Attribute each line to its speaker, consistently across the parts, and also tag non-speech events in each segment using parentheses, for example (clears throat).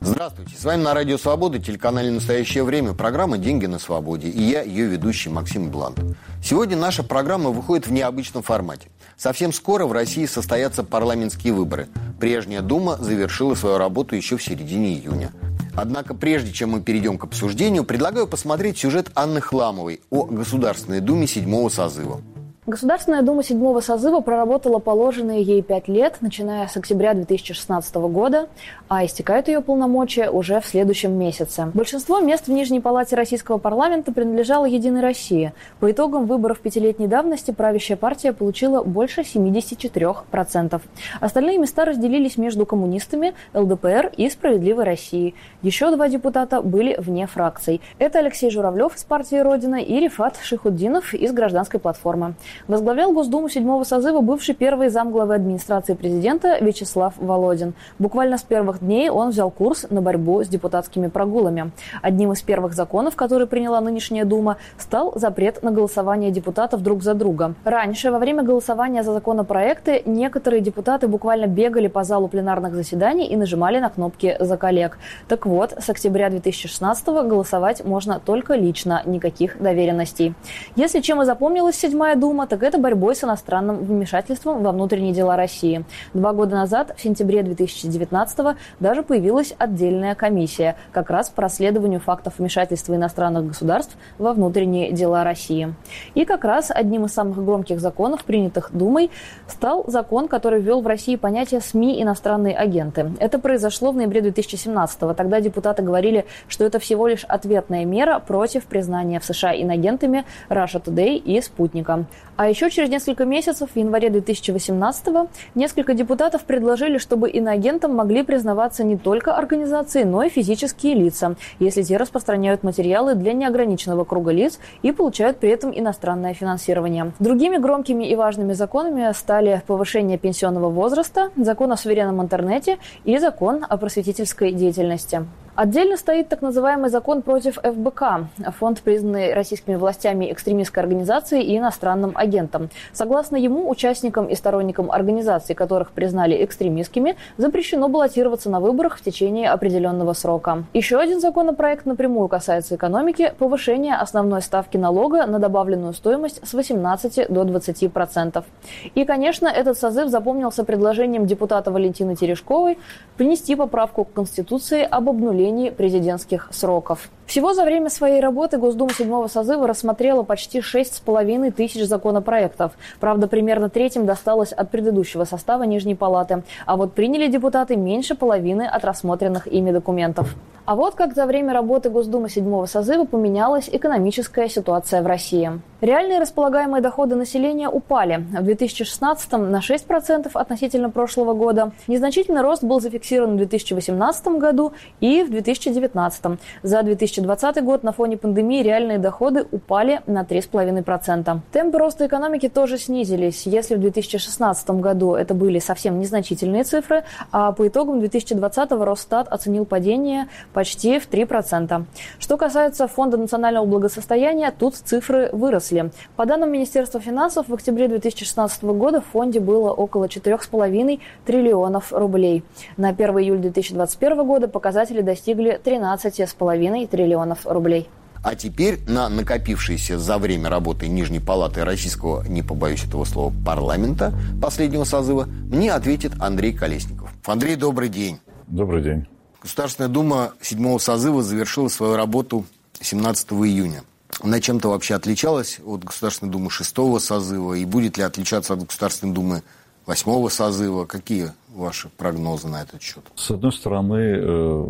Speaker 1: Здравствуйте, с вами на Радио Свобода, телеканале «Настоящее время», программа «Деньги на свободе» и я, ее ведущий Максим Блант. Сегодня наша программа выходит в необычном формате. Совсем скоро в России состоятся парламентские выборы. Прежняя Дума завершила свою работу еще в середине июня. Однако прежде чем мы перейдем к обсуждению, предлагаю посмотреть сюжет Анны Хламовой о Государственной Думе седьмого созыва.
Speaker 2: Государственная Дума седьмого созыва проработала положенные ей пять лет, начиная с октября 2016 года, а истекают ее полномочия уже в следующем месяце. Большинство мест в Нижней Палате Российского парламента принадлежало «Единой России». По итогам выборов пятилетней давности правящая партия получила больше 74%. Остальные места разделились между коммунистами, ЛДПР и «Справедливой Россией». Еще два депутата были вне фракций. Это Алексей Журавлев из партии «Родина» и Рифат Шихуддинов из «Гражданской платформы». Возглавлял Госдуму седьмого созыва бывший первый замглавы администрации президента Вячеслав Володин. Буквально с первых дней он взял курс на борьбу с депутатскими прогулами. Одним из первых законов, который приняла нынешняя Дума, стал запрет на голосование депутатов друг за друга. Раньше, во время голосования за законопроекты, некоторые депутаты буквально бегали по залу пленарных заседаний и нажимали на кнопки «За коллег». Так вот, с октября 2016 голосовать можно только лично, никаких доверенностей. Если чем и запомнилась седьмая Дума, так это борьбой с иностранным вмешательством во внутренние дела России. Два года назад, в сентябре 2019 даже появилась отдельная комиссия как раз по расследованию фактов вмешательства иностранных государств во внутренние дела России. И как раз одним из самых громких законов, принятых Думой, стал закон, который ввел в России понятие СМИ «иностранные агенты». Это произошло в ноябре 2017 -го. Тогда депутаты говорили, что это всего лишь ответная мера против признания в США инагентами Russia Today и Спутника. А еще через несколько месяцев, в январе 2018-го, несколько депутатов предложили, чтобы иноагентам могли признаваться не только организации, но и физические лица, если те распространяют материалы для неограниченного круга лиц и получают при этом иностранное финансирование. Другими громкими и важными законами стали повышение пенсионного возраста, закон о суверенном интернете и закон о просветительской деятельности. Отдельно стоит так называемый закон против ФБК, фонд, признанный российскими властями экстремистской организацией и иностранным агентом. Согласно ему, участникам и сторонникам организаций, которых признали экстремистскими, запрещено баллотироваться на выборах в течение определенного срока. Еще один законопроект напрямую касается экономики – повышения основной ставки налога на добавленную стоимость с 18 до 20 процентов. И, конечно, этот созыв запомнился предложением депутата Валентины Терешковой принести поправку к Конституции об обнулении обновлении президентских сроков. Всего за время своей работы Госдума седьмого созыва рассмотрела почти 6,5 тысяч законопроектов. Правда, примерно третьим досталось от предыдущего состава Нижней Палаты. А вот приняли депутаты меньше половины от рассмотренных ими документов. А вот как за время работы Госдумы седьмого созыва поменялась экономическая ситуация в России. Реальные располагаемые доходы населения упали. В 2016 на 6% относительно прошлого года. Незначительный рост был зафиксирован в 2018 году и в 2019. За 2020 год на фоне пандемии реальные доходы упали на 3,5%. Темпы роста экономики тоже снизились. Если в 2016 году это были совсем незначительные цифры, а по итогам 2020 Росстат оценил падение почти в 3%. Что касается Фонда национального благосостояния, тут цифры выросли. По данным Министерства финансов, в октябре 2016 года в фонде было около 4,5 триллионов рублей. На 1 июля 2021 года показатели достигли 13,5 триллионов рублей.
Speaker 1: А теперь на накопившиеся за время работы Нижней Палаты Российского, не побоюсь этого слова, парламента последнего созыва, мне ответит Андрей Колесников. Андрей, добрый день.
Speaker 3: Добрый день.
Speaker 1: Государственная Дума седьмого созыва завершила свою работу 17 июня. Она чем-то вообще отличалась от Государственной Думы шестого созыва? И будет ли отличаться от Государственной Думы восьмого созыва? Какие ваши прогнозы на этот счет?
Speaker 3: С одной стороны, э,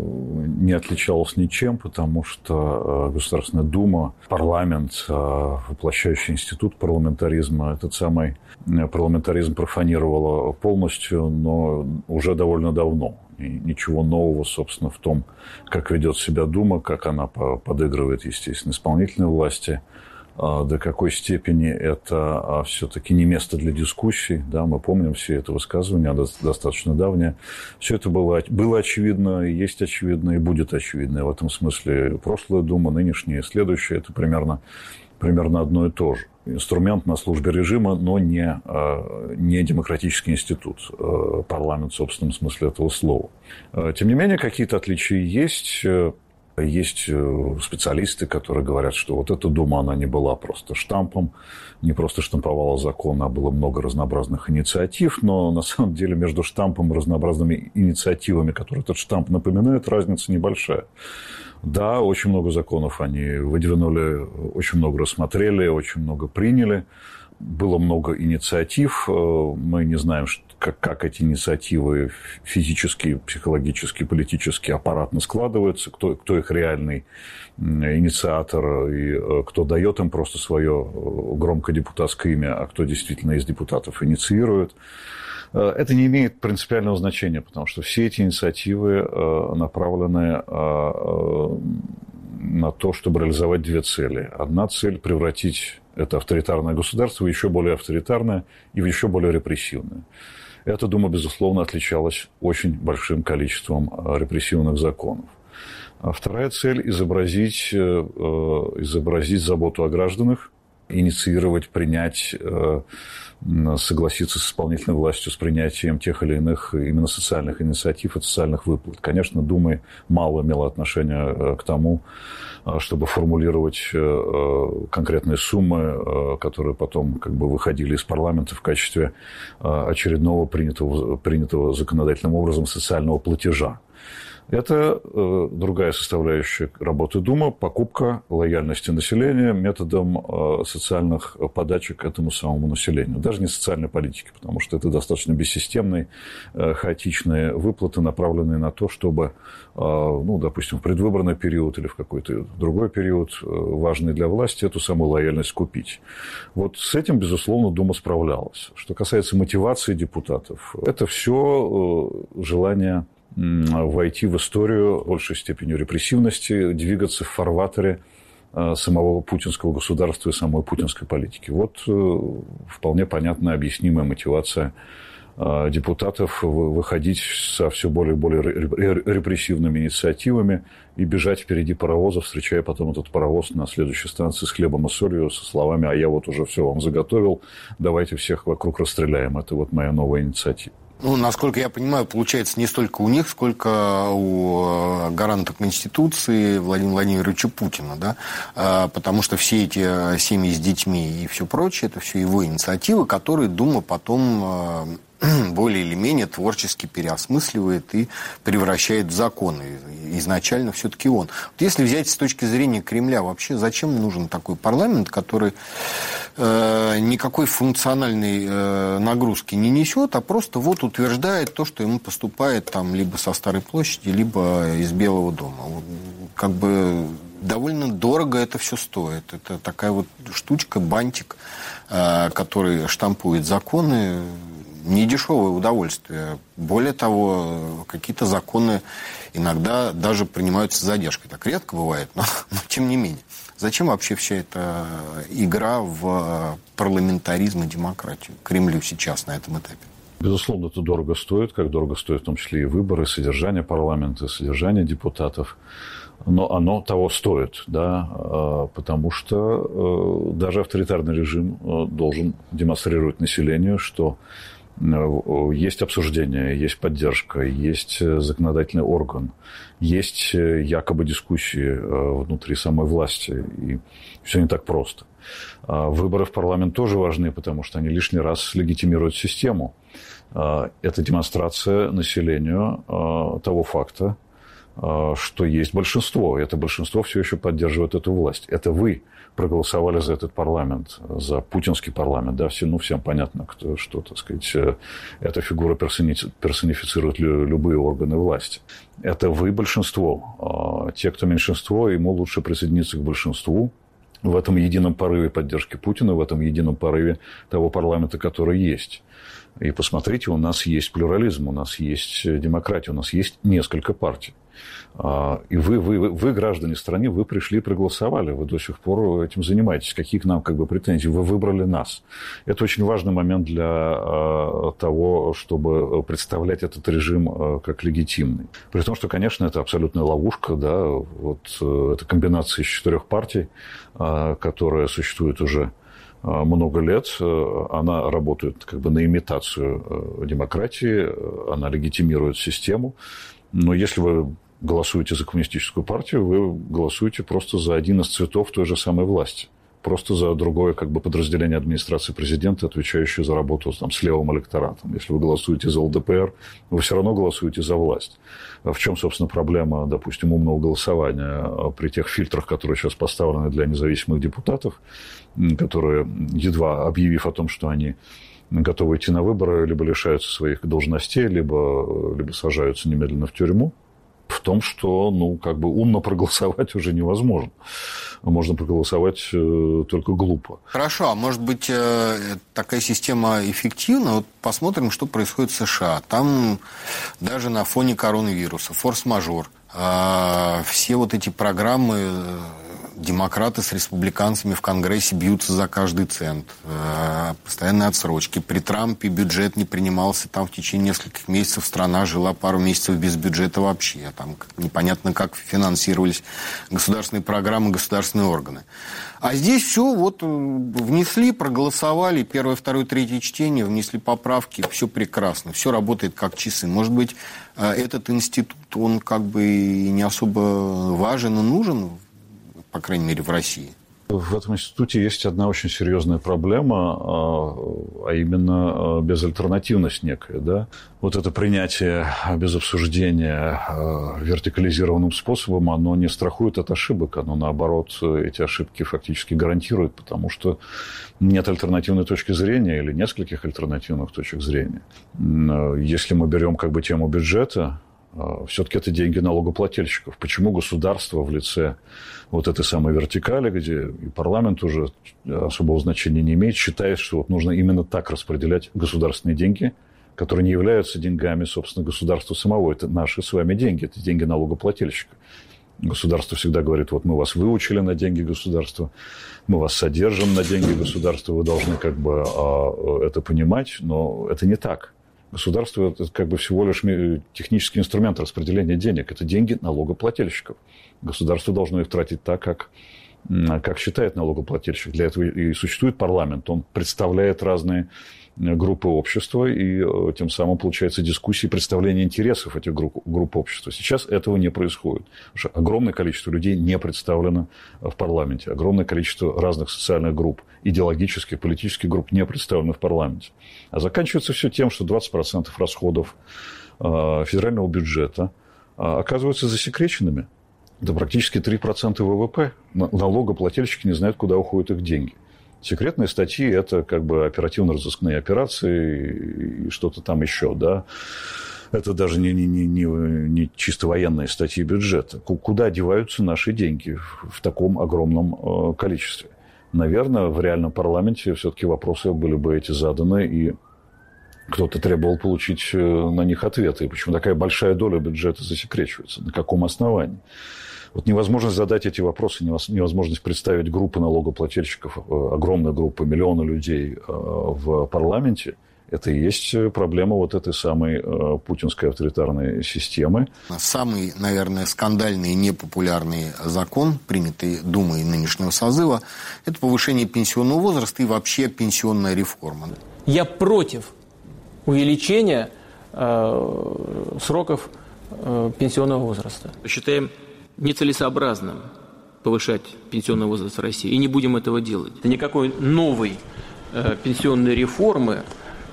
Speaker 3: не отличалась ничем, потому что э, Государственная Дума, парламент, э, воплощающий институт парламентаризма, этот самый парламентаризм профанировала полностью, но уже довольно давно. И ничего нового, собственно, в том, как ведет себя Дума, как она подыгрывает, естественно, исполнительной власти, до какой степени это а, все-таки не место для дискуссий. Да, мы помним все это высказывание, достаточно давнее. Все это было, было очевидно, есть очевидно и будет очевидно. И в этом смысле прошлая дума, нынешняя, следующая – это примерно, примерно одно и то же. Инструмент на службе режима, но не, а, не демократический институт, парламент в собственном смысле этого слова. Тем не менее, какие-то отличия есть. Есть э, специалисты, которые говорят, что вот эта дума, она не была просто штампом, не просто штамповала закон, а было много разнообразных инициатив, но на самом деле между штампом и разнообразными инициативами, которые этот штамп напоминает, разница небольшая. Да, очень много законов они выдвинули, очень много рассмотрели, очень много приняли, было много инициатив. Э, мы не знаем, как, как эти инициативы физически, психологически, политически, аппаратно складываются, кто, кто их реальный инициатор и э, кто дает им просто свое э, громкое депутатское имя, а кто действительно из депутатов инициирует. Это не имеет принципиального значения, потому что все эти инициативы направлены на то, чтобы реализовать две цели. Одна цель – превратить это авторитарное государство еще более авторитарное и еще более репрессивное. Эта Дума, безусловно, отличалась очень большим количеством э, репрессивных законов. А вторая цель – изобразить, э, э, изобразить заботу о гражданах, инициировать, принять, согласиться с исполнительной властью с принятием тех или иных именно социальных инициатив и социальных выплат. Конечно, Дума мало имела отношения к тому, а, чтобы формулировать э, э, конкретные суммы, э, которые потом как бы выходили из парламента в качестве очередного принятого, принятого законодательным образом социального платежа. Это э, другая составляющая работы Дума – покупка лояльности населения методом э, социальных подачек этому самому населению. Даже не социальной политики, потому что это достаточно бессистемные, э, хаотичные выплаты, направленные на то, чтобы, э, ну, допустим, в предвыборный период или в какой-то другой период, э, важный для власти, эту самую лояльность купить. Вот с этим, безусловно, Дума справлялась. Что касается мотивации депутатов, это все э, желание войти в историю большей степенью репрессивности, двигаться в фарватере э, самого путинского государства и самой путинской политики. Вот э, вполне понятная, объяснимая мотивация э, депутатов выходить со все более и более репрессивными инициативами и бежать впереди паровоза, встречая потом этот паровоз на следующей станции с хлебом и солью, со словами «а я вот уже все вам заготовил, давайте всех вокруг расстреляем». Это вот моя новая инициатива.
Speaker 1: Ну, насколько я понимаю, получается не столько у них, сколько у э, гаранта Конституции Владимира Владимировича Путина, да, а, потому что все эти э, семьи с детьми и все прочее, это все его инициативы, которые Дума потом э, (clears throat) более или менее творчески переосмысливает и превращает в законы. Изначально все-таки он. Вот если взять с точки зрения Кремля, вообще зачем нужен такой парламент, который э, никакой функциональной э, нагрузки не несет, а просто вот утверждает то, что ему поступает там либо со Старой площади, либо из Белого дома. Вот, как бы довольно дорого это все стоит. Это такая вот штучка, бантик, э, который штампует законы недешевое удовольствие. Более того, какие-то законы иногда даже принимаются с задержкой. Так редко бывает, но, (laughs) но тем не менее. Зачем вообще вся эта игра в парламентаризм и демократию Кремлю сейчас на этом этапе?
Speaker 3: Безусловно, это дорого стоит, как дорого стоит в том числе и выборы, содержание парламента, содержание депутатов. Но оно того стоит, да, а, потому что э, даже авторитарный режим э, должен демонстрировать населению, что есть обсуждение, есть поддержка, есть э, законодательный орган, есть э, якобы дискуссии внутри самой власти. И все не так просто. А выборы в парламент тоже важны, потому что они лишний раз легитимируют систему. А, это демонстрация населению того факта, что есть большинство. Это большинство все еще поддерживает эту власть. Это вы проголосовали за этот парламент, за путинский парламент, да, все, ну, всем понятно, кто, что, так сказать, э, эта фигура персонифицирует любые органы власти. Это вы большинство. А те, кто меньшинство, ему лучше присоединиться к большинству, в этом едином порыве поддержки Путина, в этом едином порыве того парламента, который есть. И посмотрите, у нас есть плюрализм, у нас есть демократия, у нас есть несколько партий. А, и вы, вы, вы, граждане страны, вы пришли и проголосовали, вы до сих пор этим занимаетесь. Какие к нам как бы претензии? Вы выбрали нас. Это очень важный момент для а, того, чтобы представлять этот режим а, как легитимный. При том, что, конечно, это абсолютная ловушка, да, вот э, это комбинация из четырех партий, которая существует уже много лет, она работает как бы на имитацию э, демократии, она легитимирует систему. Но если вы голосуете за коммунистическую партию, вы голосуете просто за один из цветов той же самой власти. Просто за другое как бы, подразделение администрации президента, отвечающее за работу там, с левым электоратом. Если вы голосуете за ЛДПР, вы все равно голосуете за власть. А в чем, собственно, проблема, допустим, умного голосования при тех фильтрах, которые сейчас поставлены для независимых депутатов, которые, едва объявив о том, что они готовы идти на выборы, либо лишаются своих должностей, либо, либо сажаются немедленно в тюрьму, в том, что, ну, как бы умно проголосовать уже невозможно. Можно проголосовать э, только глупо.
Speaker 1: Хорошо, а может быть, э, такая система эффективна? Вот посмотрим, что происходит в США. Там даже на фоне коронавируса, форс-мажор, э, все вот эти программы демократы с республиканцами в Конгрессе бьются за каждый цент. Э, постоянные отсрочки. При Трампе бюджет не принимался. Там в течение нескольких месяцев страна жила пару месяцев без бюджета вообще. Там непонятно, как финансировались государственные программы, государственные органы. А здесь все вот э, внесли, проголосовали, первое, второе, третье чтение, внесли поправки, все прекрасно, все работает как часы. Может быть, э, этот институт, он как бы не особо важен и нужен по крайней мере, в России?
Speaker 3: В этом институте есть одна очень серьезная проблема, а, а именно а, безальтернативность некая. Да? Вот это принятие без обсуждения а, вертикализированным способом, оно не страхует от ошибок, оно наоборот эти ошибки фактически гарантирует, потому что нет альтернативной точки зрения или нескольких альтернативных точек зрения. Если мы берем как бы тему бюджета, все-таки это деньги налогоплательщиков. Почему государство в лице вот этой самой вертикали, где и парламент уже особого значения не имеет, считает, что вот нужно именно так распределять государственные деньги, которые не являются деньгами, собственно, государства самого. Это наши с вами деньги, это деньги налогоплательщика. Государство всегда говорит, вот мы вас выучили на деньги государства, мы вас содержим на деньги государства, вы должны как бы а, это понимать, но это не так. Государство – это как бы всего лишь технический инструмент распределения денег. Это деньги налогоплательщиков. Государство должно их тратить так, как как считает налогоплательщик. Для этого и существует парламент. Он представляет разные группы общества, и э, тем самым получается дискуссии представление интересов этих групп, групп общества. Сейчас этого не происходит. Потому что огромное количество людей не представлено в парламенте. Огромное количество разных социальных групп, идеологических, политических групп не представлены в парламенте. А заканчивается все тем, что 20% расходов э, федерального бюджета э, оказываются засекреченными. Это практически 3% ВВП. Налогоплательщики не знают, куда уходят их деньги. Секретные статьи – это как бы оперативно-розыскные операции и что-то там еще, да. Это даже не, не, не, не, не чисто военные статьи бюджета. Куда деваются наши деньги в таком огромном э, количестве? Наверное, в реальном парламенте все-таки вопросы были бы эти заданы, и кто-то требовал получить э, на них ответы. Почему такая большая доля бюджета засекречивается? На каком основании? Вот невозможность задать эти вопросы, невозможность представить группы налогоплательщиков, э, огромную группу, миллионы людей э, в парламенте, это и есть проблема вот этой самой э, путинской авторитарной системы.
Speaker 1: Самый, наверное, скандальный и непопулярный закон, принятый Думой нынешнего созыва, это повышение пенсионного возраста и вообще пенсионная реформа.
Speaker 4: Я против увеличения э, сроков э, пенсионного возраста. Считаем нецелесообразным повышать пенсионный возраст в России, и не будем этого делать. Никакой новой э, пенсионной реформы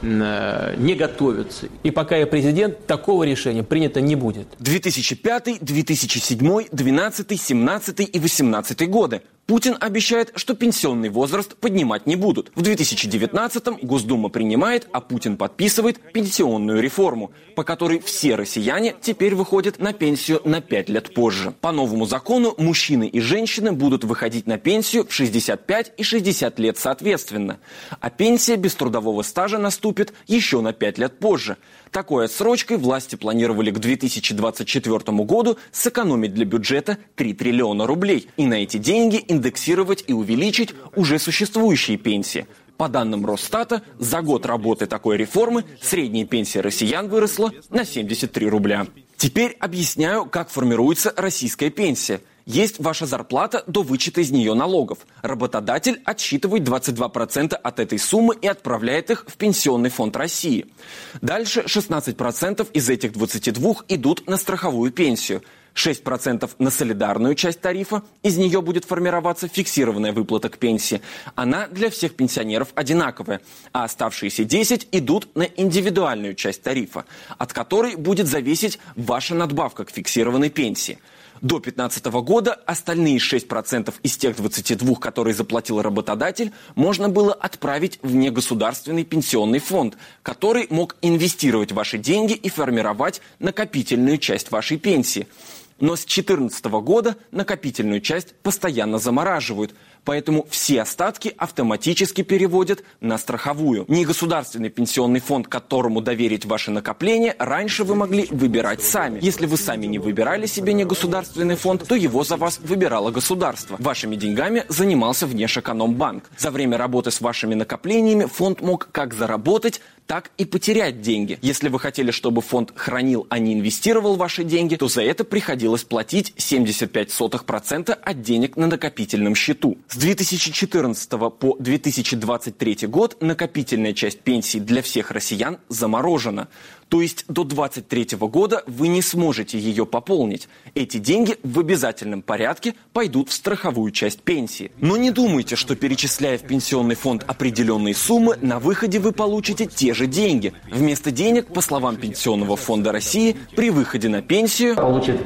Speaker 4: э, не готовится. И пока я президент, такого решения принято не будет.
Speaker 5: 2005, 2007, 2012, 2017 и 2018 годы. Путин обещает, что пенсионный возраст поднимать не будут. В 2019-м Госдума принимает, а Путин подписывает пенсионную реформу, по которой все россияне теперь выходят на пенсию на 5 лет позже. По новому закону мужчины и женщины будут выходить на пенсию в 65 и 60 лет соответственно. А пенсия без трудового стажа наступит еще на 5 лет позже. Такой отсрочкой власти планировали к 2024 году сэкономить для бюджета 3 триллиона рублей и на эти деньги индексировать и увеличить уже существующие пенсии. По данным Росстата, за год работы такой реформы средняя пенсия россиян выросла на 73 рубля. Теперь объясняю, как формируется российская пенсия – есть ваша зарплата до вычета из нее налогов. Работодатель отсчитывает 22% от этой суммы и отправляет их в Пенсионный фонд России. Дальше 16% из этих 22 идут на страховую пенсию. 6% на солидарную часть тарифа, из нее будет формироваться фиксированная выплата к пенсии. Она для всех пенсионеров одинаковая, а оставшиеся 10 идут на индивидуальную часть тарифа, от которой будет зависеть ваша надбавка к фиксированной пенсии – до 2015 года остальные 6% из тех 22, которые заплатил работодатель, можно было отправить в негосударственный пенсионный фонд, который мог инвестировать ваши деньги и формировать накопительную часть вашей пенсии. Но с 2014 года накопительную часть постоянно замораживают – Поэтому все остатки автоматически переводят на страховую. Негосударственный пенсионный фонд, которому доверить ваши накопления, раньше вы могли выбирать сами. Если вы сами не выбирали себе негосударственный фонд, то его за вас выбирало государство. Вашими деньгами занимался Внешэкономбанк. За время работы с вашими накоплениями фонд мог как заработать, так и потерять деньги. Если вы хотели, чтобы фонд хранил, а не инвестировал ваши деньги, то за это приходилось платить 75% от денег на накопительном счету. С 2014 по 2023 год накопительная часть пенсии для всех россиян заморожена. То есть до 2023 года вы не сможете ее пополнить. Эти деньги в обязательном порядке пойдут в страховую часть пенсии. Но не думайте, что перечисляя в пенсионный фонд определенные суммы, на выходе вы получите те же деньги. Вместо денег, по словам Пенсионного фонда России, при выходе на пенсию...
Speaker 6: Получит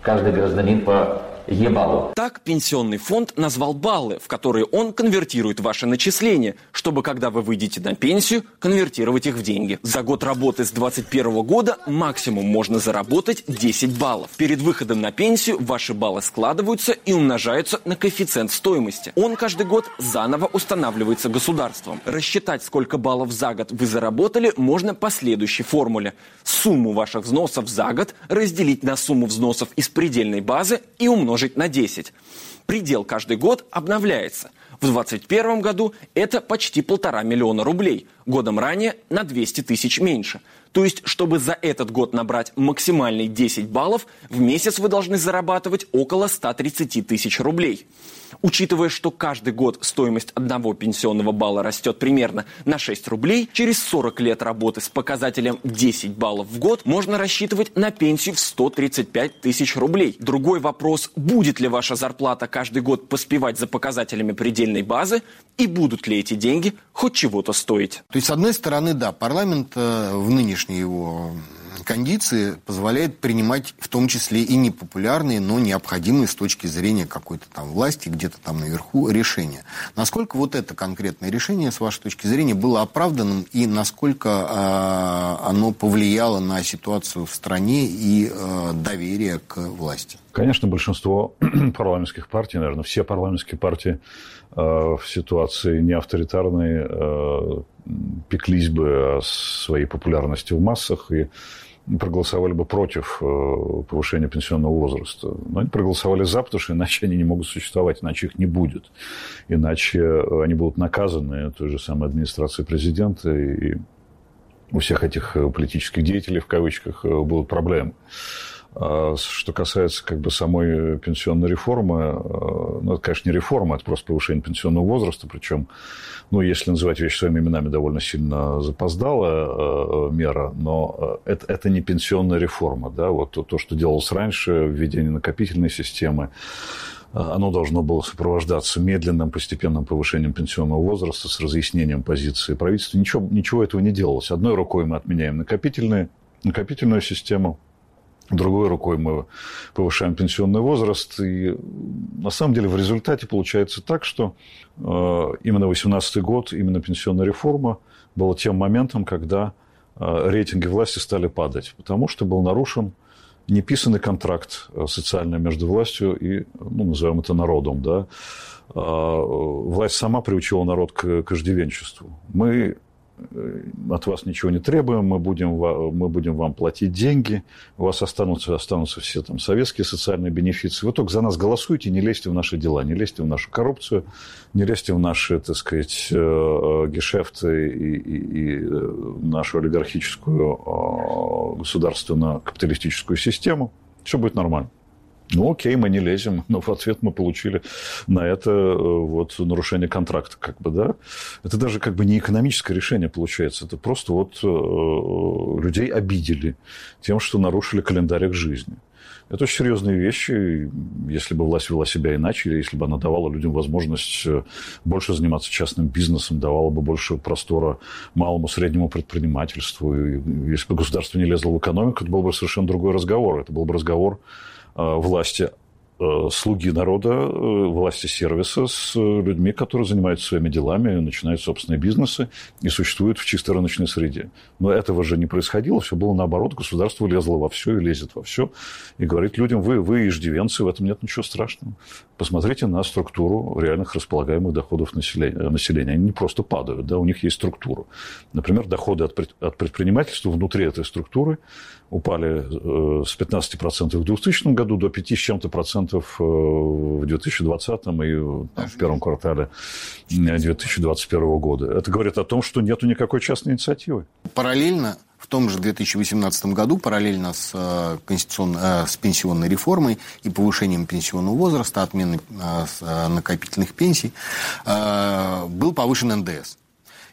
Speaker 6: каждый гражданин по Е-баллу.
Speaker 5: Так пенсионный фонд назвал баллы, в которые он конвертирует ваши начисления, чтобы, когда вы выйдете на пенсию, конвертировать их в деньги. За год работы с 2021 года максимум можно заработать 10 баллов. Перед выходом на пенсию ваши баллы складываются и умножаются на коэффициент стоимости. Он каждый год заново устанавливается государством. Рассчитать, сколько баллов за год вы заработали, можно по следующей формуле. Сумму ваших взносов за год разделить на сумму взносов из предельной базы и умножить умножить на 10. Предел каждый год обновляется. В 2021 году это почти полтора миллиона рублей, годом ранее на 200 тысяч меньше. То есть, чтобы за этот год набрать максимальный 10 баллов, в месяц вы должны зарабатывать около 130 тысяч рублей. Учитывая, что каждый год стоимость одного пенсионного балла растет примерно на 6 рублей, через 40 лет работы с показателем 10 баллов в год можно рассчитывать на пенсию в 135 тысяч рублей. Другой вопрос, будет ли ваша зарплата каждый год поспевать за показателями предельной базы и будут ли эти деньги хоть чего-то стоить.
Speaker 1: То есть, с одной стороны, да, парламент э, в нынешней его кондиции позволяет принимать в том числе и непопулярные, но необходимые с точки зрения какой-то там власти, где-то там наверху решения. Насколько вот это конкретное решение, с вашей точки зрения, было оправданным и насколько э, оно повлияло на ситуацию в стране и э, доверие к власти?
Speaker 3: Конечно, большинство (clears throat) парламентских партий, наверное, все парламентские партии э, в ситуации неавторитарной э, пеклись бы о своей популярности в массах и проголосовали бы против э, повышения пенсионного возраста. Но они проголосовали за, потому что иначе они не могут существовать, иначе их не будет. Иначе э, они будут наказаны той же самой администрацией президента, и у всех этих э, политических деятелей, в кавычках, будут проблемы. А что касается как бы самой пенсионной реформы, ну, это, конечно, не реформа, это просто повышение пенсионного возраста, причем, ну, если называть вещи своими именами, довольно сильно запоздалая мера, но это, это не пенсионная реформа, да, вот то, то, что делалось раньше, введение накопительной системы, оно должно было сопровождаться медленным постепенным повышением пенсионного возраста с разъяснением позиции правительства. Ничего, ничего этого не делалось. Одной рукой мы отменяем накопительные, накопительную систему, другой рукой мы повышаем пенсионный возраст. И на самом деле в результате получается так, что э, именно 2018 год, именно пенсионная реформа была тем моментом, когда э, рейтинги власти стали падать, потому что был нарушен неписанный контракт э, социальный между властью и, ну, назовем это народом, да. Власть сама приучила народ к, к иждивенчеству. Мы от вас ничего не требуем, мы будем, мы будем вам платить деньги, у вас останутся, останутся все там советские социальные бенефиции. Вы только за нас голосуйте, не лезьте в наши дела, не лезьте в нашу коррупцию, не лезьте в наши, так сказать, э, э, гешефты и, и, и нашу олигархическую государственную капиталистическую систему. Все будет нормально. Ну, окей, мы не лезем, (laughs) но в ответ мы получили на это э, вот нарушение контракта, как бы, да. Это даже как бы не экономическое решение получается, это просто вот э, людей обидели тем, что нарушили календарь их жизни. Это очень серьезные вещи. Если бы власть вела себя иначе, или если бы она давала людям возможность э, больше заниматься частным бизнесом, давала бы больше простора малому, среднему предпринимательству, если бы государство не лезло в экономику, это был бы совершенно другой разговор. Это был бы разговор Э, власти слуги народа, э, власти сервиса с людьми, которые занимаются своими делами, начинают собственные бизнесы и существуют в чистой рыночной среде. Но этого же не происходило, все было наоборот, государство лезло во все и лезет во все, и говорит людям, вы, вы иждивенцы, в этом нет ничего страшного. Посмотрите на структуру реальных располагаемых доходов населения. населения. Они не просто падают, да, у них есть структура. Например, доходы от, от предпринимательства внутри этой структуры упали э, с 15% в 2000 году до 5 с чем-то процентов э, в 2020 и в первом квартале 2021 года. Это говорит о том, что нет никакой частной инициативы.
Speaker 1: Параллельно в том же 2018 году, параллельно с, э, конституционной, э, с пенсионной реформой и повышением пенсионного возраста, отменой накопительных пенсий, был повышен НДС.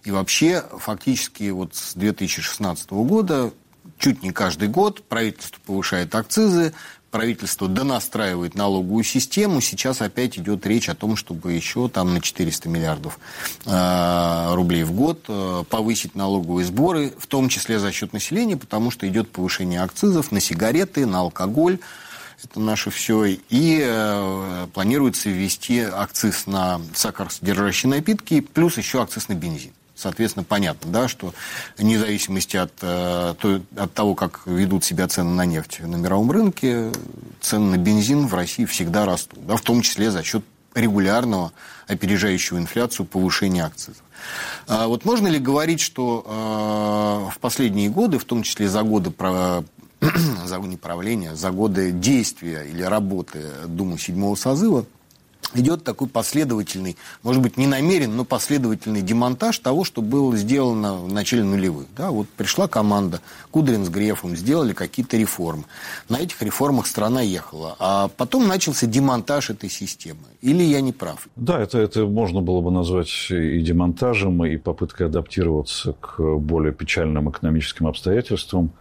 Speaker 1: И вообще, фактически, вот с 2016 года чуть не каждый год правительство повышает акцизы, правительство донастраивает налоговую систему. Сейчас опять идет речь о том, чтобы еще там на 400 миллиардов э, рублей в год э, повысить налоговые сборы, в том числе за счет населения, потому что идет повышение акцизов на сигареты, на алкоголь. Это наше все. И э, планируется ввести акциз на сахаросодержащие напитки, плюс еще акциз на бензин. Соответственно, понятно, да, что вне зависимости от, э, от того, как ведут себя цены на нефть на мировом рынке, цены на бензин в России всегда растут, да, в том числе за счет регулярного, опережающего инфляцию повышения акцизов. А вот можно ли говорить, что э, в последние годы, в том числе за годы про, (clears throat) за не правления, за годы действия или работы Думы седьмого созыва, идет такой последовательный, может быть, не намерен, но последовательный демонтаж того, что было сделано в начале нулевых. Да, вот пришла команда, Кудрин с Грефом, сделали какие-то реформы. На этих реформах страна ехала. А потом начался демонтаж этой системы. Или я не прав?
Speaker 3: Да, это, это можно было бы назвать и демонтажем, и попыткой адаптироваться к более печальным экономическим обстоятельствам.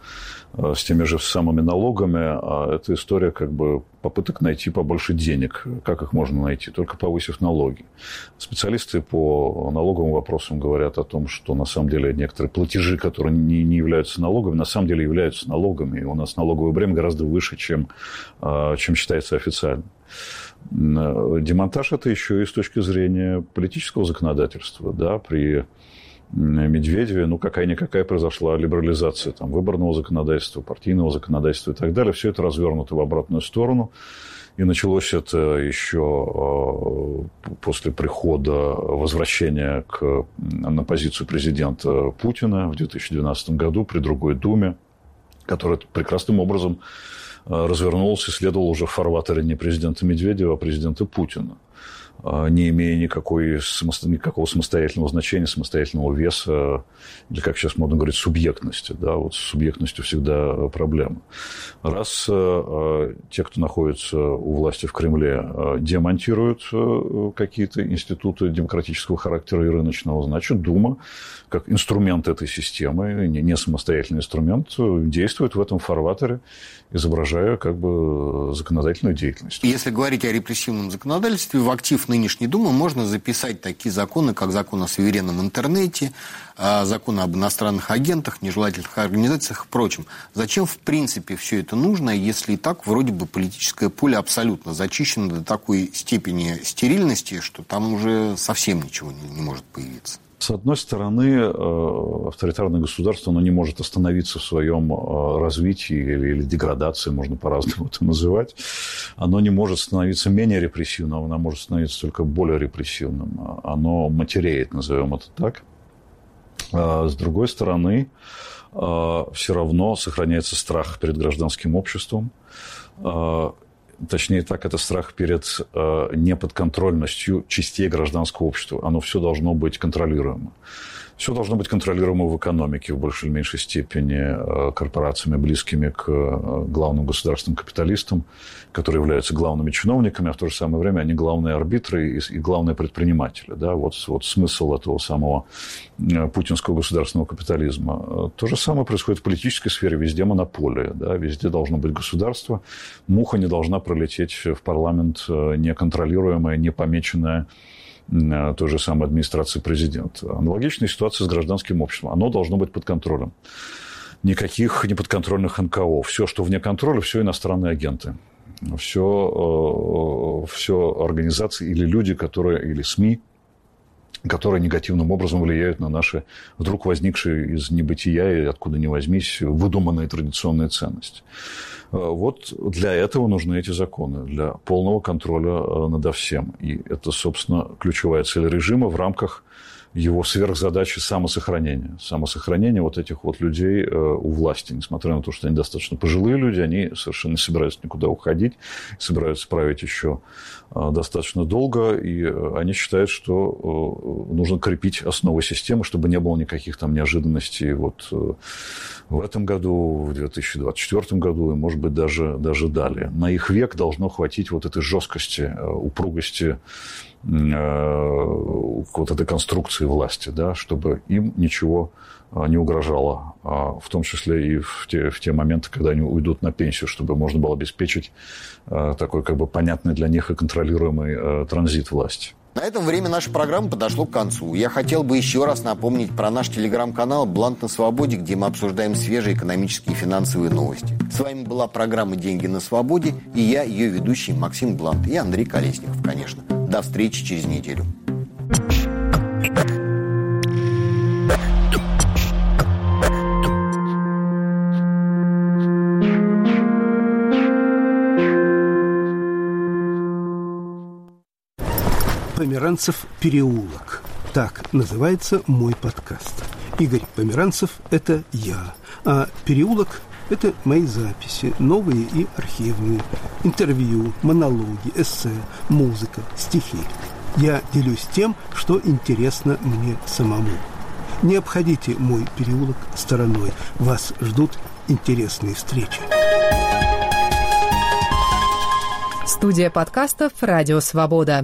Speaker 3: Э, с теми же самыми налогами, а это история как бы попыток найти побольше денег. Как их можно найти? Только повысив налоги. Специалисты по налоговым вопросам говорят о том, что на самом деле некоторые платежи, которые не, не являются налогами, на самом деле являются налогами. И у нас налоговое бремя гораздо выше, чем, э, чем считается официально. Э, демонтаж это еще и с точки зрения политического законодательства. Да, при Медведеве, ну, какая-никакая произошла либерализация там, выборного законодательства, партийного законодательства и так далее. Все это развернуто в обратную сторону. И началось это еще э, после прихода, возвращения к, на позицию президента Путина в 2012 году при другой Думе, которая прекрасным образом э, развернулась и следовала уже в фарватере не президента Медведева, а президента Путина. А, не имея никакой, никакого самостоятельного значения, самостоятельного веса, или, как сейчас модно говорить, субъектности. Да? Вот с субъектностью всегда проблема. Раз э, те, кто находится у власти в Кремле, э, демонтируют э, какие-то институты демократического характера и рыночного, значит, Дума, как инструмент этой системы, не самостоятельный инструмент, действует в этом фарватере, изображая как бы законодательную деятельность.
Speaker 1: Если говорить о репрессивном законодательстве, в актив нынешней Думы можно записать такие законы, как закон о суверенном интернете, а, закон об иностранных агентах, нежелательных организациях и прочем. Зачем, в принципе, все это нужно, если и так вроде бы политическое поле абсолютно зачищено до такой степени стерильности, что там уже совсем ничего не, не может появиться?
Speaker 3: С одной стороны, э, авторитарное государство оно не может остановиться в своем э, развитии или, деградации, можно по-разному это называть. Оно не может становиться менее репрессивным, оно может становиться только более репрессивным. Оно матереет, назовем это так. А с другой стороны, э, все равно сохраняется страх перед гражданским обществом точнее так, это страх перед э, неподконтрольностью частей гражданского общества. Оно все должно быть контролируемо. Все должно быть контролируемо в экономике в большей или меньшей степени э, корпорациями, близкими к э, главным государственным капиталистам, которые являются главными чиновниками, а в то же самое время они главные арбитры и, главные предприниматели. Да? Вот, вот смысл этого самого э, путинского государственного капитализма. То же самое происходит в политической сфере. Везде монополия, да? везде должно быть государство. Муха не должна пролететь в парламент неконтролируемая, не помеченная Э, той же самой администрации президента. Аналогичная ситуация с гражданским обществом. Оно должно быть под контролем. Никаких неподконтрольных НКО. Все, что вне контроля, все иностранные агенты. Все, э, все организации или люди, которые, или СМИ, которые негативным образом влияют на наши вдруг возникшие из небытия и откуда ни возьмись выдуманные традиционные ценности. Э, вот для этого нужны эти законы, для полного контроля э, над всем. И это, собственно, ключевая цель режима в рамках его сверхзадачи самосохранения. Самосохранение вот этих вот людей э, у власти. Несмотря на то, что они достаточно пожилые люди, они совершенно не собираются никуда уходить, собираются править еще э, достаточно долго, и э, они считают, что нужно крепить основы системы, чтобы не было никаких там неожиданностей вот в этом году, в 2024 году и, может быть, даже, даже далее. На их век должно хватить вот этой жесткости, упругости вот этой конструкции власти, да, чтобы им ничего э, не угрожало, а в том числе и в те, в те моменты, когда они уйдут на пенсию, чтобы можно было обеспечить э, такой как бы понятный для них и контролируемый транзит власти.
Speaker 1: На этом время нашей программы подошло к концу. Я хотел бы еще раз напомнить про наш телеграм-канал «Блант на свободе», где мы обсуждаем свежие экономические и финансовые новости. С вами была программа «Деньги на свободе» и я, ее ведущий Максим Блант и Андрей Колесников, конечно. До встречи через неделю.
Speaker 7: Померанцев переулок. Так называется мой подкаст. Игорь Померанцев – это я, а переулок – это мои записи, новые и архивные, интервью, монологи, эссе, музыка, стихи. Я делюсь тем, что интересно мне самому. Не обходите мой переулок стороной. Вас ждут интересные встречи.
Speaker 8: Студия подкастов «Радио Свобода».